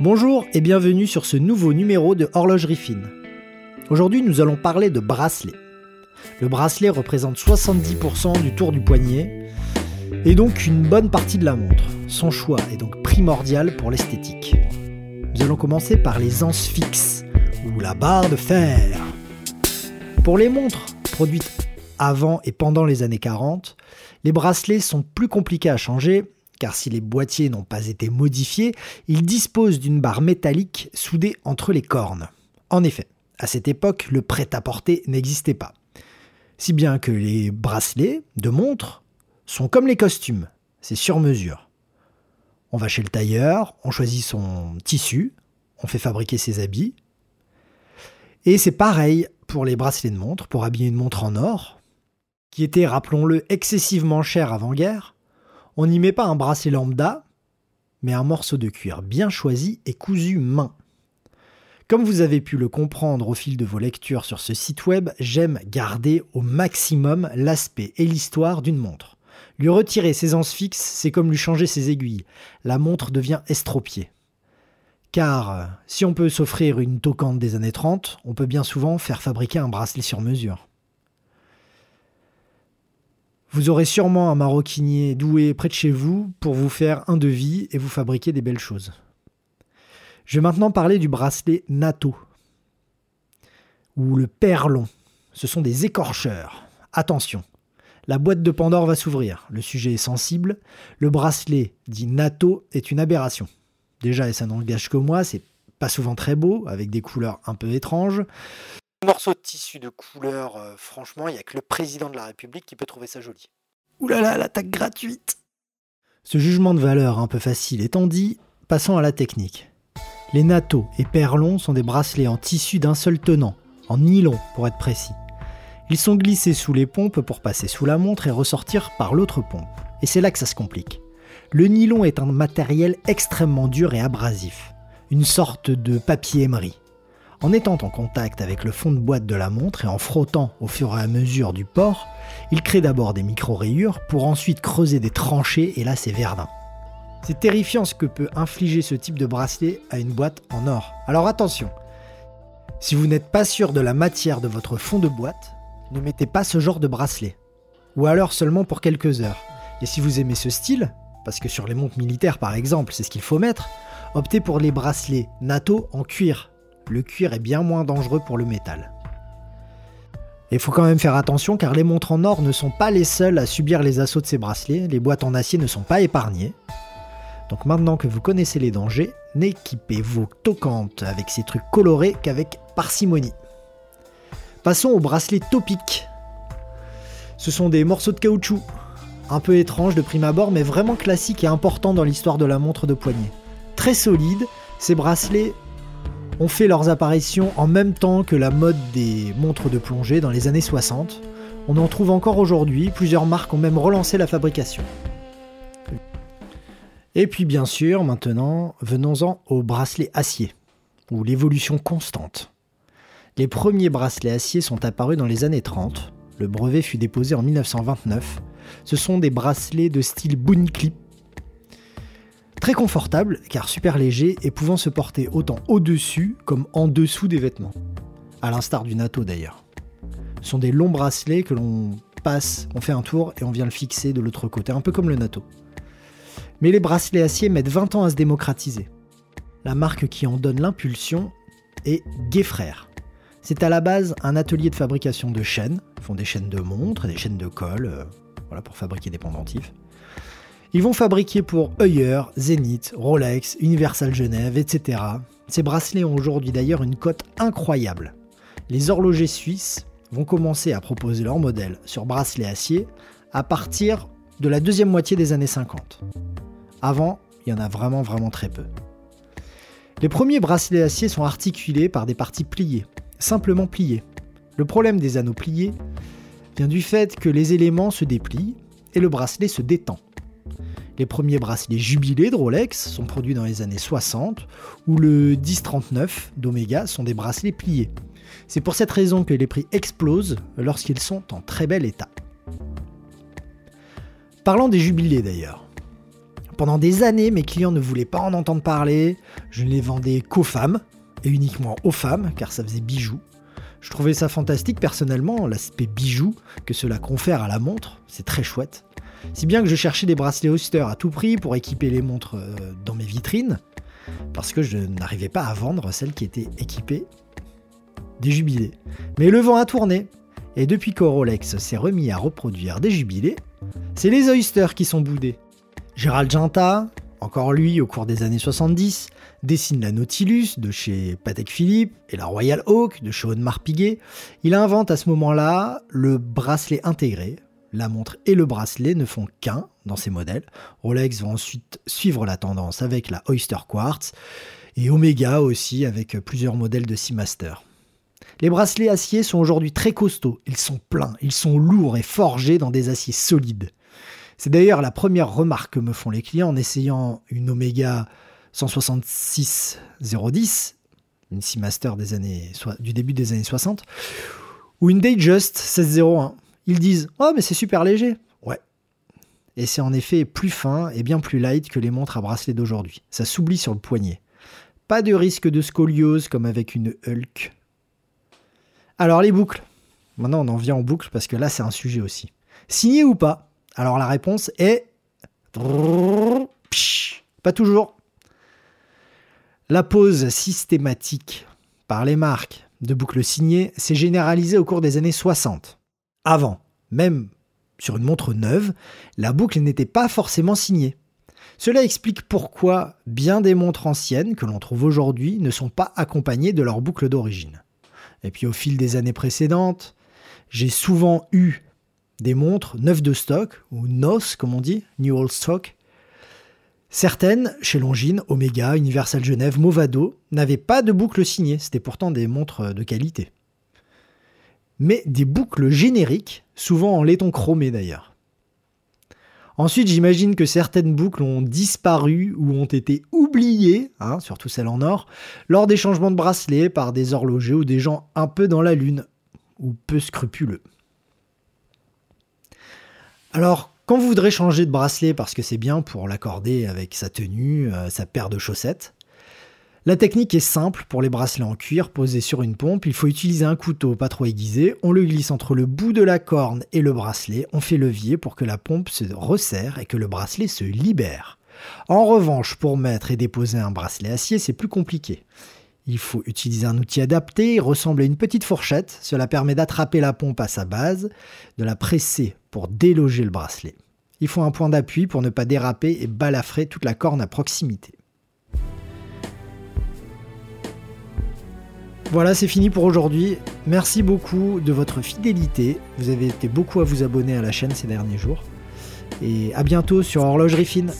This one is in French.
Bonjour et bienvenue sur ce nouveau numéro de Horlogerie Fine. Aujourd'hui, nous allons parler de bracelet. Le bracelet représente 70% du tour du poignet et donc une bonne partie de la montre. Son choix est donc primordial pour l'esthétique. Nous allons commencer par les anses fixes ou la barre de fer. Pour les montres produites avant et pendant les années 40, les bracelets sont plus compliqués à changer car si les boîtiers n'ont pas été modifiés, ils disposent d'une barre métallique soudée entre les cornes. En effet, à cette époque, le prêt-à-porter n'existait pas. Si bien que les bracelets de montres sont comme les costumes, c'est sur mesure. On va chez le tailleur, on choisit son tissu, on fait fabriquer ses habits. Et c'est pareil pour les bracelets de montre, pour habiller une montre en or, qui était, rappelons-le, excessivement cher avant-guerre, on n'y met pas un bracelet lambda, mais un morceau de cuir bien choisi et cousu main. Comme vous avez pu le comprendre au fil de vos lectures sur ce site web, j'aime garder au maximum l'aspect et l'histoire d'une montre. Lui retirer ses anses fixes, c'est comme lui changer ses aiguilles. La montre devient estropiée. Car si on peut s'offrir une toquante des années 30, on peut bien souvent faire fabriquer un bracelet sur mesure. Vous aurez sûrement un maroquinier doué près de chez vous pour vous faire un devis et vous fabriquer des belles choses. Je vais maintenant parler du bracelet NATO ou le perlon. Ce sont des écorcheurs. Attention, la boîte de Pandore va s'ouvrir. Le sujet est sensible. Le bracelet dit NATO est une aberration. Déjà, et ça n'engage que moi, c'est pas souvent très beau, avec des couleurs un peu étranges morceau de tissu de couleur, euh, franchement, il n'y a que le président de la République qui peut trouver ça joli. Là, l'attaque gratuite Ce jugement de valeur un peu facile étant dit, passons à la technique. Les NATO et perlons sont des bracelets en tissu d'un seul tenant, en nylon pour être précis. Ils sont glissés sous les pompes pour passer sous la montre et ressortir par l'autre pompe. Et c'est là que ça se complique. Le nylon est un matériel extrêmement dur et abrasif, une sorte de papier émery. En étant en contact avec le fond de boîte de la montre et en frottant au fur et à mesure du port, il crée d'abord des micro-rayures pour ensuite creuser des tranchées et là c'est verdun. C'est terrifiant ce que peut infliger ce type de bracelet à une boîte en or. Alors attention, si vous n'êtes pas sûr de la matière de votre fond de boîte, ne mettez pas ce genre de bracelet. Ou alors seulement pour quelques heures. Et si vous aimez ce style, parce que sur les montres militaires par exemple c'est ce qu'il faut mettre, optez pour les bracelets NATO en cuir le cuir est bien moins dangereux pour le métal. Il faut quand même faire attention car les montres en or ne sont pas les seules à subir les assauts de ces bracelets, les boîtes en acier ne sont pas épargnées. Donc maintenant que vous connaissez les dangers, n'équipez vos toquantes avec ces trucs colorés qu'avec parcimonie. Passons aux bracelets topiques. Ce sont des morceaux de caoutchouc, un peu étranges de prime abord mais vraiment classiques et importants dans l'histoire de la montre de poignet. Très solides, ces bracelets ont fait leurs apparitions en même temps que la mode des montres de plongée dans les années 60. On en trouve encore aujourd'hui, plusieurs marques ont même relancé la fabrication. Et puis bien sûr, maintenant, venons-en aux bracelets acier, ou l'évolution constante. Les premiers bracelets acier sont apparus dans les années 30. Le brevet fut déposé en 1929. Ce sont des bracelets de style Boon Clip Très confortable car super léger et pouvant se porter autant au-dessus comme en dessous des vêtements. À l'instar du NATO d'ailleurs. Ce sont des longs bracelets que l'on passe, on fait un tour et on vient le fixer de l'autre côté, un peu comme le NATO. Mais les bracelets acier mettent 20 ans à se démocratiser. La marque qui en donne l'impulsion est Gay Frères. C'est à la base un atelier de fabrication de chaînes. Ils font des chaînes de montres, des chaînes de colle, euh, voilà, pour fabriquer des pendentifs. Ils vont fabriquer pour Heuer, Zenith, Rolex, Universal Genève, etc. Ces bracelets ont aujourd'hui d'ailleurs une cote incroyable. Les horlogers suisses vont commencer à proposer leurs modèles sur bracelets acier à partir de la deuxième moitié des années 50. Avant, il y en a vraiment vraiment très peu. Les premiers bracelets acier sont articulés par des parties pliées, simplement pliées. Le problème des anneaux pliés vient du fait que les éléments se déplient et le bracelet se détend. Les premiers bracelets jubilés de Rolex sont produits dans les années 60, où le 1039 d'Omega sont des bracelets pliés. C'est pour cette raison que les prix explosent lorsqu'ils sont en très bel état. Parlant des jubilés d'ailleurs. Pendant des années, mes clients ne voulaient pas en entendre parler. Je ne les vendais qu'aux femmes, et uniquement aux femmes, car ça faisait bijoux. Je trouvais ça fantastique personnellement, l'aspect bijou que cela confère à la montre, c'est très chouette. Si bien que je cherchais des bracelets Oyster à tout prix pour équiper les montres euh, dans mes vitrines, parce que je n'arrivais pas à vendre celles qui étaient équipées des jubilés. Mais le vent a tourné, et depuis que s'est remis à reproduire des jubilés, c'est les Oyster qui sont boudés. Gérald Ginta, encore lui au cours des années 70, dessine la Nautilus de chez Patek Philippe et la Royal Oak de chez Audemars Piguet. Il invente à ce moment-là le bracelet intégré. La montre et le bracelet ne font qu'un dans ces modèles. Rolex va ensuite suivre la tendance avec la Oyster Quartz et Omega aussi avec plusieurs modèles de Seamaster. Les bracelets acier sont aujourd'hui très costauds, ils sont pleins, ils sont lourds et forgés dans des aciers solides. C'est d'ailleurs la première remarque que me font les clients en essayant une Omega 166 010, une Seamaster des années, du début des années 60, ou une Datejust 1601. Ils disent Oh, mais c'est super léger. Ouais. Et c'est en effet plus fin et bien plus light que les montres à bracelet d'aujourd'hui. Ça s'oublie sur le poignet. Pas de risque de scoliose comme avec une Hulk. Alors les boucles. Maintenant on en vient aux boucles parce que là c'est un sujet aussi. Signé ou pas? Alors la réponse est pas toujours. La pose systématique par les marques de boucles signées s'est généralisée au cours des années 60. Avant, même sur une montre neuve, la boucle n'était pas forcément signée. Cela explique pourquoi bien des montres anciennes que l'on trouve aujourd'hui ne sont pas accompagnées de leur boucle d'origine. Et puis au fil des années précédentes, j'ai souvent eu des montres neuves de stock, ou NOS comme on dit, New Old Stock. Certaines, chez Longines, Omega, Universal Genève, Movado, n'avaient pas de boucle signée, c'était pourtant des montres de qualité. Mais des boucles génériques, souvent en laiton chromé d'ailleurs. Ensuite, j'imagine que certaines boucles ont disparu ou ont été oubliées, hein, surtout celles en or, lors des changements de bracelet par des horlogers ou des gens un peu dans la lune, ou peu scrupuleux. Alors, quand vous voudrez changer de bracelet parce que c'est bien pour l'accorder avec sa tenue, euh, sa paire de chaussettes, la technique est simple pour les bracelets en cuir posés sur une pompe. Il faut utiliser un couteau pas trop aiguisé. On le glisse entre le bout de la corne et le bracelet. On fait levier pour que la pompe se resserre et que le bracelet se libère. En revanche, pour mettre et déposer un bracelet acier, c'est plus compliqué. Il faut utiliser un outil adapté, il ressemble à une petite fourchette. Cela permet d'attraper la pompe à sa base, de la presser pour déloger le bracelet. Il faut un point d'appui pour ne pas déraper et balafrer toute la corne à proximité. Voilà, c'est fini pour aujourd'hui. Merci beaucoup de votre fidélité. Vous avez été beaucoup à vous abonner à la chaîne ces derniers jours. Et à bientôt sur Horlogerie Fine.